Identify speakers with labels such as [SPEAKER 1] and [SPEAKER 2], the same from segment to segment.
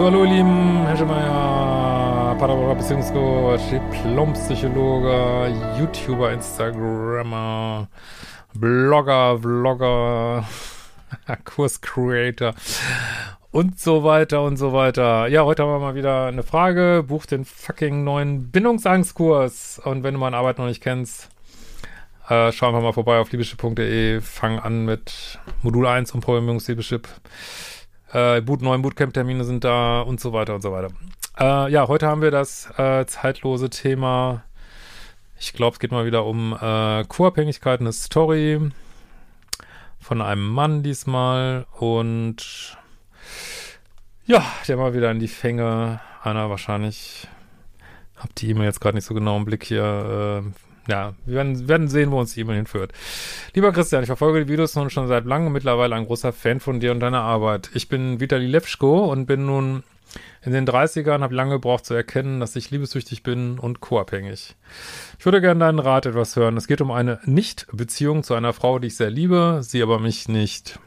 [SPEAKER 1] So, hallo ihr Lieben, Herr Schemeier, Paderborner Beziehungscoach, Diplompsychologe, YouTuber, Instagrammer, Blogger, Vlogger, Kurscreator und so weiter und so weiter. Ja, heute haben wir mal wieder eine Frage. Buch den fucking neuen Bindungsangstkurs. Und wenn du meine Arbeit noch nicht kennst, äh, schau einfach mal vorbei auf liebeschip.de. Fang an mit Modul 1 und Programmierungsliebeschip. Äh, Boot, neuen Bootcamp-Termine sind da und so weiter und so weiter. Äh, ja, heute haben wir das äh, zeitlose Thema. Ich glaube, es geht mal wieder um äh, Co-Abhängigkeit, eine Story von einem Mann diesmal und ja, der mal wieder in die Fänge einer wahrscheinlich, hab die E-Mail jetzt gerade nicht so genau im Blick hier, äh, ja, wir werden, werden sehen, wo uns E-Mail hinführt. Lieber Christian, ich verfolge die Videos nun schon seit langem mittlerweile ein großer Fan von dir und deiner Arbeit. Ich bin Vitali Levschko und bin nun in den 30ern, habe lange gebraucht zu erkennen, dass ich liebessüchtig bin und co-abhängig. Ich würde gerne deinen Rat etwas hören. Es geht um eine Nicht-Beziehung zu einer Frau, die ich sehr liebe, sie aber mich nicht.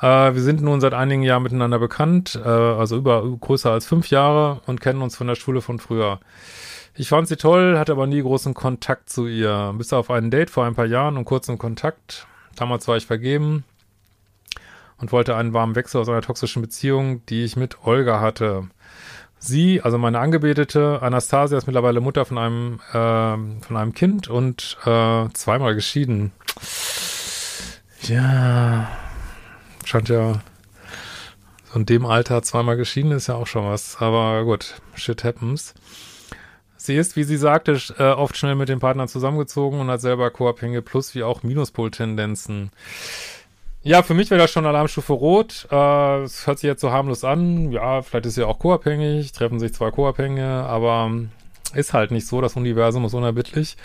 [SPEAKER 1] Äh, wir sind nun seit einigen Jahren miteinander bekannt, äh, also über größer als fünf Jahre und kennen uns von der Schule von früher. Ich fand sie toll, hatte aber nie großen Kontakt zu ihr. Bis auf ein Date vor ein paar Jahren und kurzen Kontakt. Damals war ich vergeben und wollte einen warmen Wechsel aus einer toxischen Beziehung, die ich mit Olga hatte. Sie, also meine Angebetete, Anastasia, ist mittlerweile Mutter von einem, äh, von einem Kind und äh, zweimal geschieden. Ja, scheint ja so in dem Alter zweimal geschieden ist ja auch schon was. Aber gut, shit happens. Sie ist, wie sie sagte, äh, oft schnell mit dem Partner zusammengezogen und hat selber Co-Abhängige plus wie auch Minuspol-Tendenzen. Ja, für mich wäre das schon Alarmstufe Rot. Äh, es hört sich jetzt so harmlos an. Ja, vielleicht ist sie auch co-abhängig, treffen sich zwei Co-Abhängige, aber ist halt nicht so. Das Universum ist unerbittlich.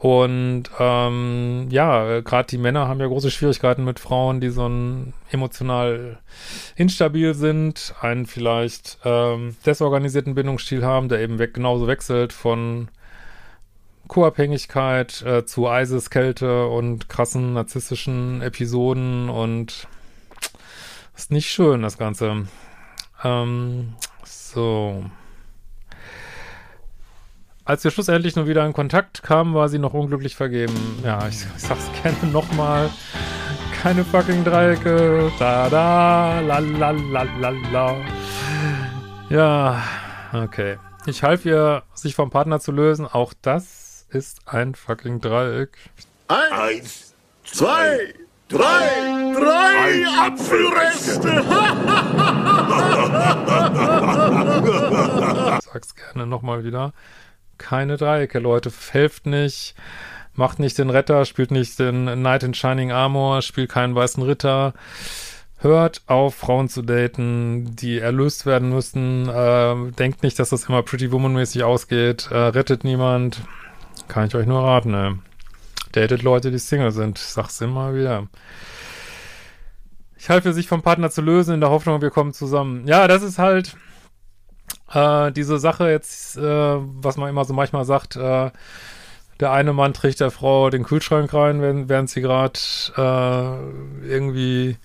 [SPEAKER 1] Und ähm, ja, gerade die Männer haben ja große Schwierigkeiten mit Frauen, die so ein emotional instabil sind, einen vielleicht ähm, desorganisierten Bindungsstil haben, der eben weg, genauso wechselt von Co-Abhängigkeit äh, zu Eises, Kälte und krassen narzisstischen Episoden und ist nicht schön, das Ganze. Ähm, so. Als wir schlussendlich nur wieder in Kontakt kamen, war sie noch unglücklich vergeben. Ja, ich, ich sag's gerne nochmal. Keine fucking Dreiecke. Da da, la la la la la. Ja, okay. Ich half ihr, sich vom Partner zu lösen. Auch das ist ein fucking Dreieck.
[SPEAKER 2] Eins, zwei, drei, drei Apfelreste.
[SPEAKER 1] Sag's gerne nochmal wieder keine Dreiecke, Leute. Helft nicht, macht nicht den Retter, spielt nicht den Knight in Shining Armor, spielt keinen weißen Ritter. Hört auf, Frauen zu daten, die erlöst werden müssen. Äh, denkt nicht, dass das immer Pretty Woman-mäßig ausgeht. Äh, rettet niemand. Kann ich euch nur raten, ne? Datet Leute, die Single sind. Ich sag's immer wieder. Ich halte sich vom Partner zu lösen, in der Hoffnung, wir kommen zusammen. Ja, das ist halt äh, diese Sache jetzt, äh, was man immer so manchmal sagt, äh, der eine Mann trägt der Frau den Kühlschrank rein, während, sie gerade äh, irgendwie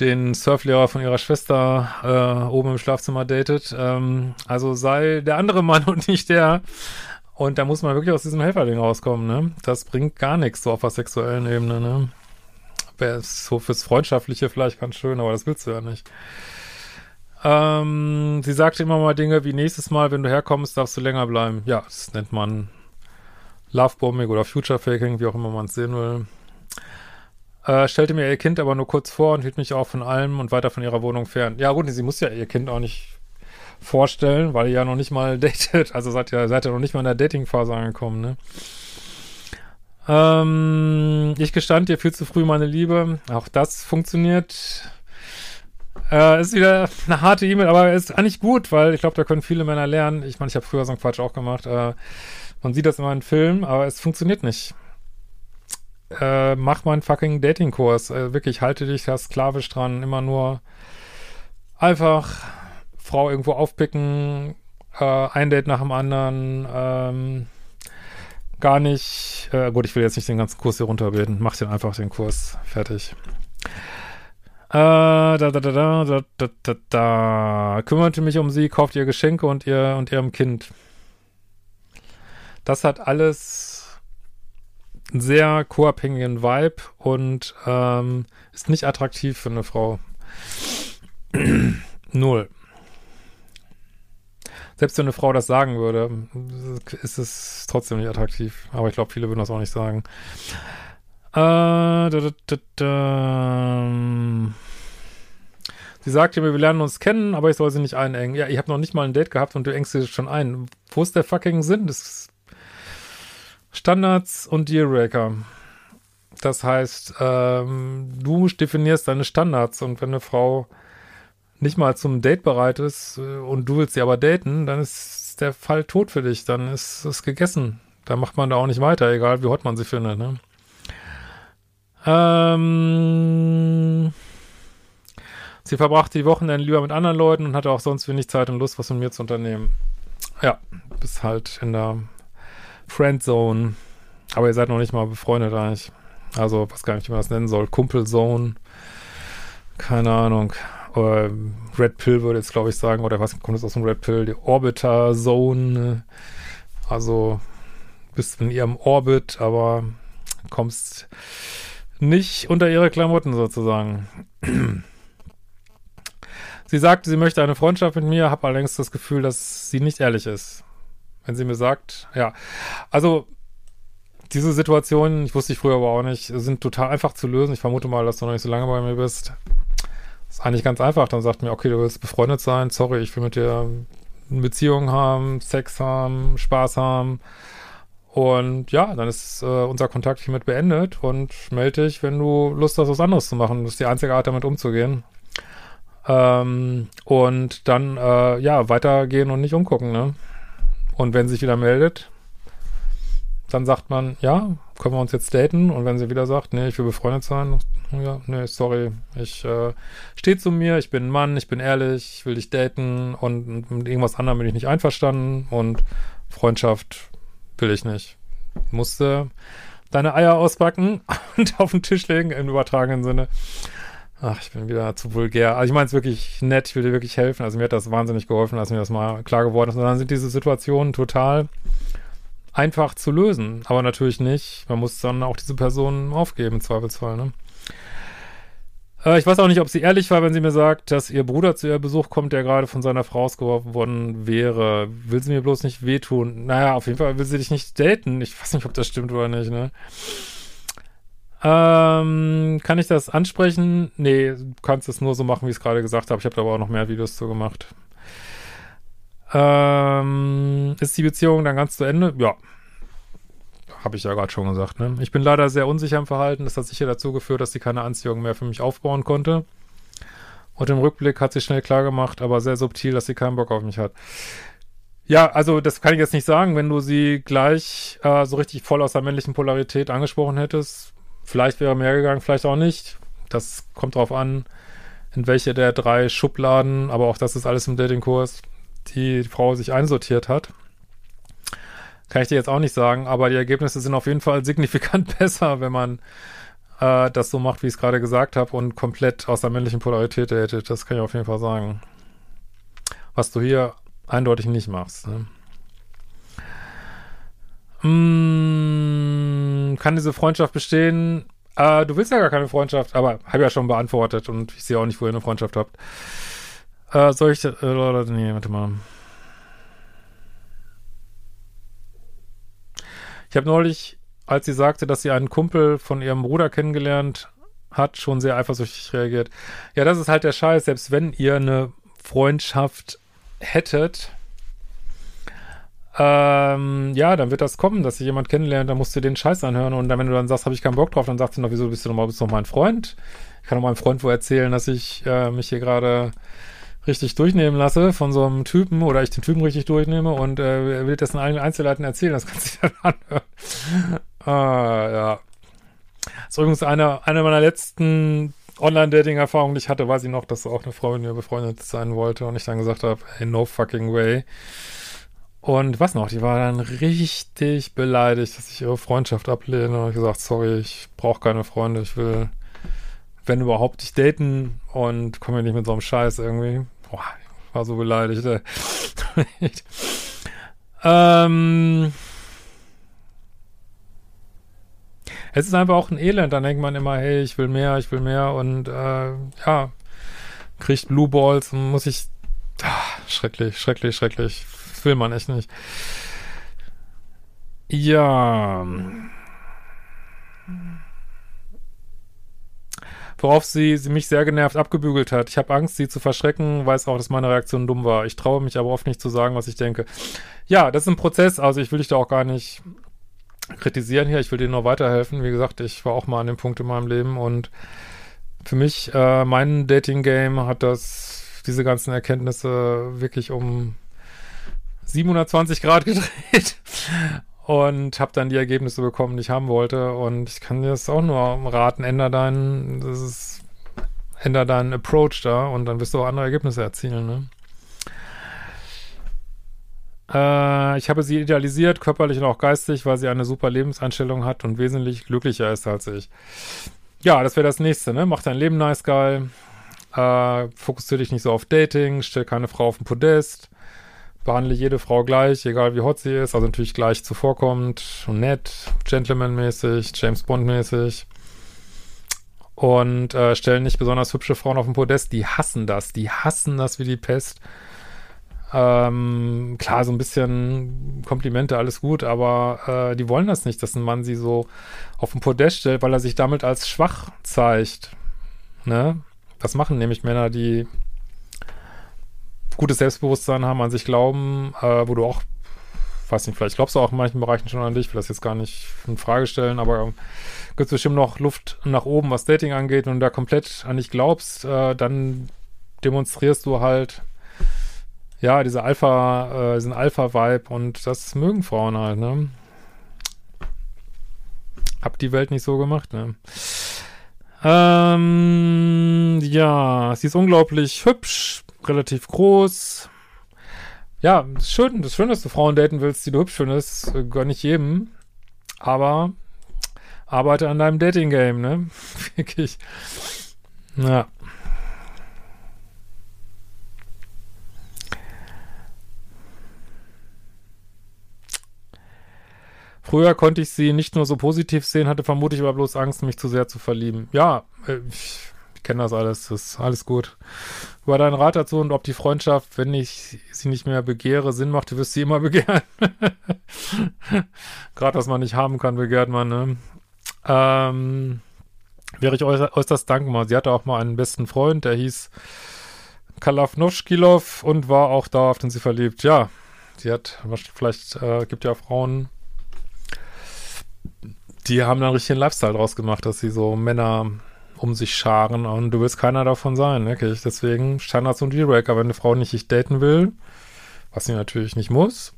[SPEAKER 1] den Surflehrer von ihrer Schwester äh, oben im Schlafzimmer datet. Ähm, also sei der andere Mann und nicht der. Und da muss man wirklich aus diesem Helferding rauskommen, ne? Das bringt gar nichts so auf der sexuellen Ebene, ne? So fürs Freundschaftliche vielleicht ganz schön, aber das willst du ja nicht. Ähm, sie sagte immer mal Dinge wie nächstes Mal, wenn du herkommst, darfst du länger bleiben. Ja, das nennt man Lovebombing oder Future Faking, wie auch immer man es sehen will. Äh, stellte mir ihr Kind aber nur kurz vor und hielt mich auch von allem und weiter von ihrer Wohnung fern. Ja gut, sie muss ja ihr Kind auch nicht vorstellen, weil ihr ja noch nicht mal datet. Also seid ihr, seid ihr noch nicht mal in der Dating-Phase angekommen, ne? Ähm, ich gestand ihr viel zu früh meine Liebe. Auch das funktioniert äh, ist wieder eine harte E-Mail, aber ist eigentlich gut, weil ich glaube, da können viele Männer lernen. Ich meine, ich habe früher so einen Quatsch auch gemacht. Äh, man sieht das immer in Filmen, aber es funktioniert nicht. Äh, mach mal einen fucking Dating-Kurs. Äh, wirklich, halte dich da sklavisch dran. Immer nur einfach Frau irgendwo aufpicken, äh, ein Date nach dem anderen, ähm, gar nicht, äh, gut, ich will jetzt nicht den ganzen Kurs hier runterbeten. Mach den einfach den Kurs. Fertig. Äh, da, da, da, da, da, da, da, da. Kümmerte mich um sie, kauft ihr Geschenke und ihr und ihrem Kind. Das hat alles einen sehr co-abhängigen Vibe und ähm, ist nicht attraktiv für eine Frau. Null. Selbst wenn eine Frau das sagen würde, ist es trotzdem nicht attraktiv. Aber ich glaube, viele würden das auch nicht sagen. Äh, da, da, da, da. Sie sagte mir, wir lernen uns kennen, aber ich soll sie nicht einengen. Ja, ich habe noch nicht mal ein Date gehabt und du engst sie schon ein. Wo ist der fucking Sinn des Standards und Dealbreaker? Das heißt, ähm, du definierst deine Standards und wenn eine Frau nicht mal zum Date bereit ist äh, und du willst sie aber daten, dann ist der Fall tot für dich. Dann ist es gegessen. Da macht man da auch nicht weiter, egal wie hot man sie findet. Ne? Ähm, sie verbrachte die Wochenende lieber mit anderen Leuten und hatte auch sonst wenig Zeit und Lust, was mit mir zu unternehmen. Ja, bist halt in der Friendzone. Aber ihr seid noch nicht mal befreundet eigentlich. Also, was gar nicht, wie man das nennen soll. Kumpelzone. Keine Ahnung. Oder Red Pill würde jetzt, glaube ich, sagen. Oder was kommt jetzt aus dem Red Pill? Die Orbiter Zone. Also, bist in ihrem Orbit, aber kommst nicht unter ihre Klamotten sozusagen. sie sagte, sie möchte eine Freundschaft mit mir, habe allerdings das Gefühl, dass sie nicht ehrlich ist. Wenn sie mir sagt, ja, also diese Situationen, ich wusste ich früher aber auch nicht, sind total einfach zu lösen. Ich vermute mal, dass du noch nicht so lange bei mir bist. ist eigentlich ganz einfach. Dann sagt mir, okay, du willst befreundet sein, sorry, ich will mit dir eine Beziehung haben, Sex haben, Spaß haben. Und ja, dann ist äh, unser Kontakt hiermit beendet und melde dich, wenn du Lust hast, was anderes zu machen. Das ist die einzige Art, damit umzugehen. Ähm, und dann, äh, ja, weitergehen und nicht umgucken, ne? Und wenn sie sich wieder meldet, dann sagt man, ja, können wir uns jetzt daten? Und wenn sie wieder sagt, nee, ich will befreundet sein, ja, nee, sorry, ich äh, stehe zu mir, ich bin ein Mann, ich bin ehrlich, ich will dich daten und mit irgendwas anderem bin ich nicht einverstanden und Freundschaft will ich nicht. Musste deine Eier auspacken und auf den Tisch legen, im übertragenen Sinne. Ach, ich bin wieder zu vulgär. Also ich meine es wirklich nett, ich will dir wirklich helfen. Also mir hat das wahnsinnig geholfen, als mir das mal klar geworden ist. Und dann sind diese Situationen total einfach zu lösen. Aber natürlich nicht. Man muss dann auch diese Person aufgeben, im Zweifelsfall, ne? Äh, ich weiß auch nicht, ob sie ehrlich war, wenn sie mir sagt, dass ihr Bruder zu ihr Besuch kommt, der gerade von seiner Frau ausgeworfen worden wäre. Will sie mir bloß nicht wehtun? Naja, auf jeden Fall will sie dich nicht daten. Ich weiß nicht, ob das stimmt oder nicht, ne? Ähm, kann ich das ansprechen? Nee, du kannst es nur so machen, wie ich es gerade gesagt habe. Ich habe da aber auch noch mehr Videos zu gemacht. Ähm, ist die Beziehung dann ganz zu Ende? Ja, habe ich ja gerade schon gesagt, ne? Ich bin leider sehr unsicher im Verhalten. Das hat sicher dazu geführt, dass sie keine Anziehung mehr für mich aufbauen konnte. Und im Rückblick hat sie schnell klar gemacht, aber sehr subtil, dass sie keinen Bock auf mich hat. Ja, also das kann ich jetzt nicht sagen. Wenn du sie gleich äh, so richtig voll aus der männlichen Polarität angesprochen hättest, vielleicht wäre mehr gegangen, vielleicht auch nicht. Das kommt drauf an, in welche der drei Schubladen, aber auch das ist alles im Datingkurs, die Frau sich einsortiert hat. Kann ich dir jetzt auch nicht sagen, aber die Ergebnisse sind auf jeden Fall signifikant besser, wenn man äh, das so macht, wie ich es gerade gesagt habe und komplett aus der männlichen Polarität datet. Das kann ich auf jeden Fall sagen. Was du hier eindeutig nicht machst. Ne? Mm, kann diese Freundschaft bestehen? Äh, du willst ja gar keine Freundschaft, aber habe ja schon beantwortet und ich sehe auch nicht, wo ihr eine Freundschaft habt. Äh, soll ich, äh, nee, warte mal. Ich habe neulich, als sie sagte, dass sie einen Kumpel von ihrem Bruder kennengelernt hat, schon sehr eifersüchtig reagiert. Ja, das ist halt der Scheiß. Selbst wenn ihr eine Freundschaft hättet, ähm, ja, dann wird das kommen, dass sie jemand kennenlernt, dann musst du den Scheiß anhören und dann, wenn du dann sagst, habe ich keinen Bock drauf, dann sagt sie noch, wieso bist du noch mal, bist noch mein Freund? Ich kann noch meinem Freund wo erzählen, dass ich äh, mich hier gerade richtig durchnehmen lasse von so einem Typen oder ich den Typen richtig durchnehme und äh, er will das in allen Einzelheiten erzählen, das kannst du dir dann anhören. ah, ja. Das ist übrigens eine, eine meiner letzten Online-Dating-Erfahrungen, die ich hatte, weiß ich noch, dass auch eine Frau mit mir befreundet sein wollte und ich dann gesagt habe, hey, no fucking way. Und was noch, die war dann richtig beleidigt, dass ich ihre Freundschaft ablehne und gesagt, sorry, ich brauche keine Freunde, ich will wenn überhaupt dich daten und komm mir nicht mit so einem Scheiß irgendwie. Boah, ich war so beleidigt. Ähm, es ist einfach auch ein Elend. Dann denkt man immer, hey, ich will mehr, ich will mehr und äh, ja, kriegt Blue Balls und muss ich. Ach, schrecklich, schrecklich, schrecklich. Das will man echt nicht. Ja. Worauf sie, sie mich sehr genervt abgebügelt hat. Ich habe Angst, sie zu verschrecken, weiß auch, dass meine Reaktion dumm war. Ich traue mich aber oft nicht zu sagen, was ich denke. Ja, das ist ein Prozess, also ich will dich da auch gar nicht kritisieren hier, ich will dir nur weiterhelfen. Wie gesagt, ich war auch mal an dem Punkt in meinem Leben und für mich, äh, mein Dating-Game hat das, diese ganzen Erkenntnisse wirklich um 720 Grad gedreht und habe dann die Ergebnisse bekommen, die ich haben wollte und ich kann dir das auch nur raten, änder deinen, das ist, änder deinen Approach da und dann wirst du auch andere Ergebnisse erzielen, ne? Äh, ich habe sie idealisiert, körperlich und auch geistig, weil sie eine super Lebenseinstellung hat und wesentlich glücklicher ist als ich. Ja, das wäre das nächste, ne? Mach dein Leben nice geil. Äh, fokussiere dich nicht so auf Dating, stell keine Frau auf den Podest. Behandle jede Frau gleich, egal wie hot sie ist, also natürlich gleich zuvorkommt nett, Gentleman-mäßig, James Bond-mäßig. Und äh, stellen nicht besonders hübsche Frauen auf den Podest, die hassen das, die hassen das wie die Pest. Ähm, klar, so ein bisschen Komplimente, alles gut, aber äh, die wollen das nicht, dass ein Mann sie so auf den Podest stellt, weil er sich damit als schwach zeigt. Ne? Das machen nämlich Männer, die gutes Selbstbewusstsein haben, an sich glauben, äh, wo du auch, weiß nicht, vielleicht glaubst du auch in manchen Bereichen schon an dich, will das jetzt gar nicht in Frage stellen, aber gibt es bestimmt noch Luft nach oben, was Dating angeht. Wenn du da komplett an dich glaubst, äh, dann demonstrierst du halt ja, diese Alpha, äh, diesen Alpha-Vibe und das mögen Frauen halt, ne? Hab die Welt nicht so gemacht, ne? Ähm, ja, sie ist unglaublich hübsch, relativ groß. Ja, ist schön, das ist schön, dass du Frauen daten willst, die du hübsch findest. Gönn nicht jedem. Aber arbeite an deinem Dating-Game, ne? Wirklich. Ja. Früher konnte ich sie nicht nur so positiv sehen, hatte vermutlich aber bloß Angst, mich zu sehr zu verlieben. Ja, äh, ich, ich kenne das alles, das ist alles gut. Über deinen Rat dazu und ob die Freundschaft, wenn ich sie nicht mehr begehre, Sinn macht, du wirst sie immer begehren. Gerade was man nicht haben kann, begehrt man, ne? Ähm, wäre ich äußerst dankbar. Sie hatte auch mal einen besten Freund, der hieß Kalafnoschkilov und war auch dauerhaft in sie verliebt. Ja, sie hat, vielleicht äh, gibt ja Frauen, die haben dann richtig einen Lifestyle draus gemacht, dass sie so Männer um sich scharen und du willst keiner davon sein, wirklich. Deswegen Standards und Dealbreaker, wenn eine Frau nicht dich daten will, was sie natürlich nicht muss,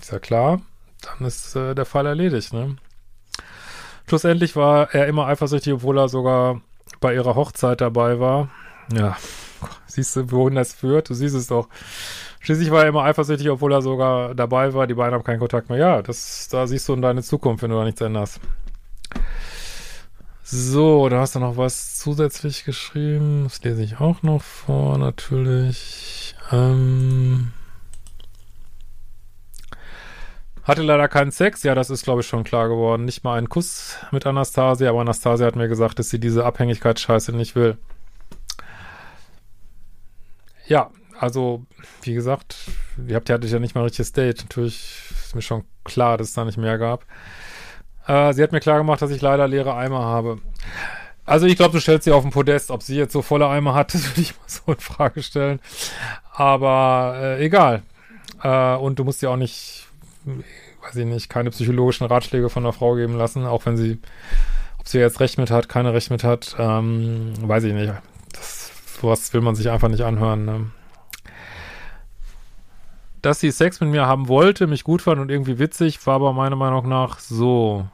[SPEAKER 1] ist ja klar, dann ist äh, der Fall erledigt, ne? Schlussendlich war er immer eifersüchtig, obwohl er sogar bei ihrer Hochzeit dabei war. Ja, siehst du, wohin das führt? Du siehst es doch. Schließlich war er immer eifersüchtig, obwohl er sogar dabei war. Die beiden haben keinen Kontakt mehr. Ja, das, da siehst du in deine Zukunft, wenn du da nichts änderst. So, da hast du noch was zusätzlich geschrieben. Das lese ich auch noch vor, natürlich. Ähm hatte leider keinen Sex. Ja, das ist, glaube ich, schon klar geworden. Nicht mal einen Kuss mit Anastasia, aber Anastasia hat mir gesagt, dass sie diese Abhängigkeitsscheiße nicht will. Ja, also, wie gesagt, ihr habt ja, nicht mal ein richtiges Date. Natürlich ist mir schon klar, dass es da nicht mehr gab. Äh, sie hat mir klar gemacht, dass ich leider leere Eimer habe. Also ich glaube, du stellst sie auf den Podest. Ob sie jetzt so volle Eimer hat, das würde ich mal so in Frage stellen. Aber äh, egal. Äh, und du musst dir auch nicht, weiß ich nicht, keine psychologischen Ratschläge von der Frau geben lassen, auch wenn sie, ob sie jetzt Recht mit hat, keine Recht mit hat, ähm, weiß ich nicht. Das, sowas will man sich einfach nicht anhören. Ne? Dass sie Sex mit mir haben wollte, mich gut fand und irgendwie witzig, war aber meiner Meinung nach so.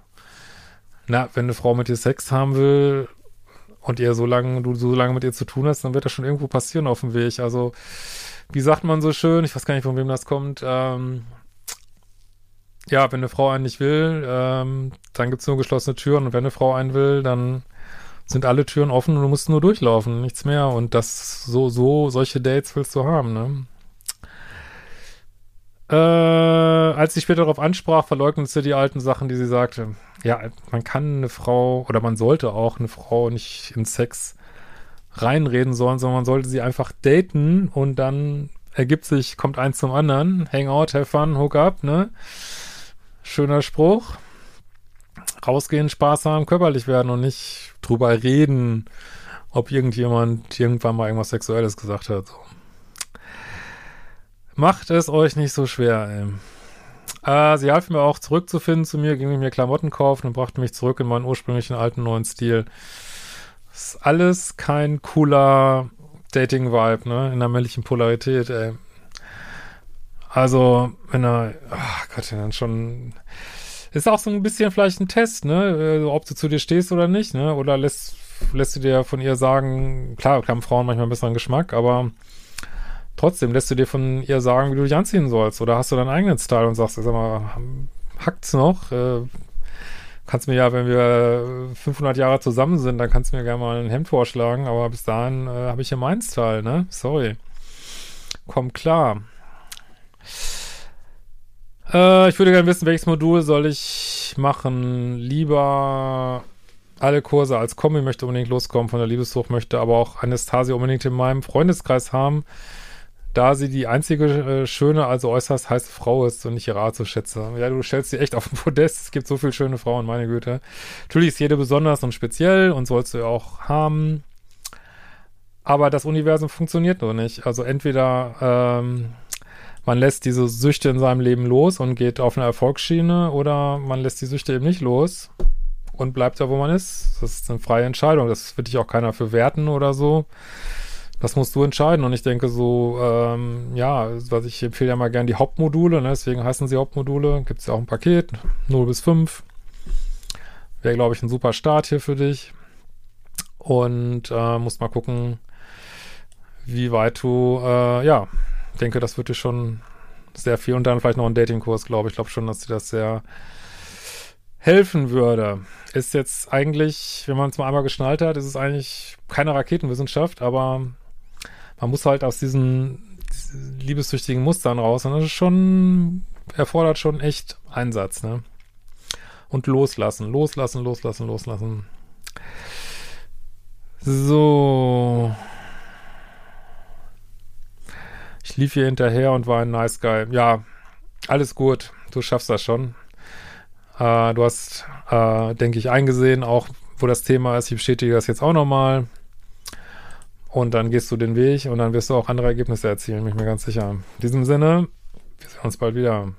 [SPEAKER 1] Na, wenn eine Frau mit dir Sex haben will und ihr so lange, du so lange mit ihr zu tun hast, dann wird das schon irgendwo passieren auf dem Weg. Also, wie sagt man so schön, ich weiß gar nicht, von wem das kommt, ähm, ja, wenn eine Frau einen nicht will, ähm, dann gibt's nur geschlossene Türen und wenn eine Frau einen will, dann sind alle Türen offen und du musst nur durchlaufen, nichts mehr. Und das, so, so, solche Dates willst du haben, ne? Äh, als sie später darauf ansprach, verleugnete sie die alten Sachen, die sie sagte. Ja, man kann eine Frau oder man sollte auch eine Frau nicht in Sex reinreden sollen, sondern man sollte sie einfach daten und dann ergibt sich, kommt eins zum anderen. Hangout, have fun, hook up, ne? Schöner Spruch. Rausgehen, Spaß haben, körperlich werden und nicht drüber reden, ob irgendjemand irgendwann mal irgendwas Sexuelles gesagt hat. So. Macht es euch nicht so schwer, ey. Äh, sie half mir auch zurückzufinden zu mir, ging mir Klamotten kaufen und brachte mich zurück in meinen ursprünglichen alten neuen Stil. Ist alles kein cooler Dating-Vibe, ne? In der männlichen Polarität, ey. Also, wenn er, ach Gott, dann schon, ist auch so ein bisschen vielleicht ein Test, ne? Äh, ob du zu dir stehst oder nicht, ne? Oder lässt, lässt du dir von ihr sagen, klar, haben Frauen manchmal ein besseren Geschmack, aber trotzdem lässt du dir von ihr sagen, wie du dich anziehen sollst. Oder hast du deinen eigenen Style und sagst, sag mal, hackt's noch? Äh, kannst mir ja, wenn wir 500 Jahre zusammen sind, dann kannst du mir gerne mal ein Hemd vorschlagen, aber bis dahin äh, habe ich ja meinen Style, ne? Sorry. Komm klar. Äh, ich würde gerne wissen, welches Modul soll ich machen? Lieber alle Kurse als Kombi, möchte unbedingt loskommen von der Liebessucht, möchte aber auch Anastasia unbedingt in meinem Freundeskreis haben da sie die einzige äh, schöne, also äußerst heiße Frau ist und ich ihre Art so schätze. Ja, du stellst sie echt auf den Podest. Es gibt so viele schöne Frauen, meine Güte. Natürlich ist jede besonders und speziell und sollst du auch haben. Aber das Universum funktioniert nur nicht. Also entweder ähm, man lässt diese Süchte in seinem Leben los und geht auf eine Erfolgsschiene oder man lässt die Süchte eben nicht los und bleibt da, wo man ist. Das ist eine freie Entscheidung. Das wird dich auch keiner für werten oder so. Das musst du entscheiden. Und ich denke so, ähm, ja, was ich empfehle ja mal gerne die Hauptmodule, ne? deswegen heißen sie Hauptmodule. Gibt es ja auch ein Paket, 0 bis 5. Wäre, glaube ich, ein super Start hier für dich. Und äh, musst mal gucken, wie weit du, äh, ja, denke, das wird dir schon sehr viel. Und dann vielleicht noch ein Datingkurs, glaube ich. Ich glaube schon, dass dir das sehr helfen würde. Ist jetzt eigentlich, wenn man es mal einmal geschnallt hat, ist es eigentlich keine Raketenwissenschaft, aber man muss halt aus diesen, liebessüchtigen Mustern raus. Und das ist schon, erfordert schon echt Einsatz, ne? Und loslassen, loslassen, loslassen, loslassen. So. Ich lief hier hinterher und war ein Nice Guy. Ja, alles gut. Du schaffst das schon. Äh, du hast, äh, denke ich, eingesehen, auch wo das Thema ist. Ich bestätige das jetzt auch nochmal. Und dann gehst du den Weg und dann wirst du auch andere Ergebnisse erzielen, bin ich mir ganz sicher. In diesem Sinne, wir sehen uns bald wieder.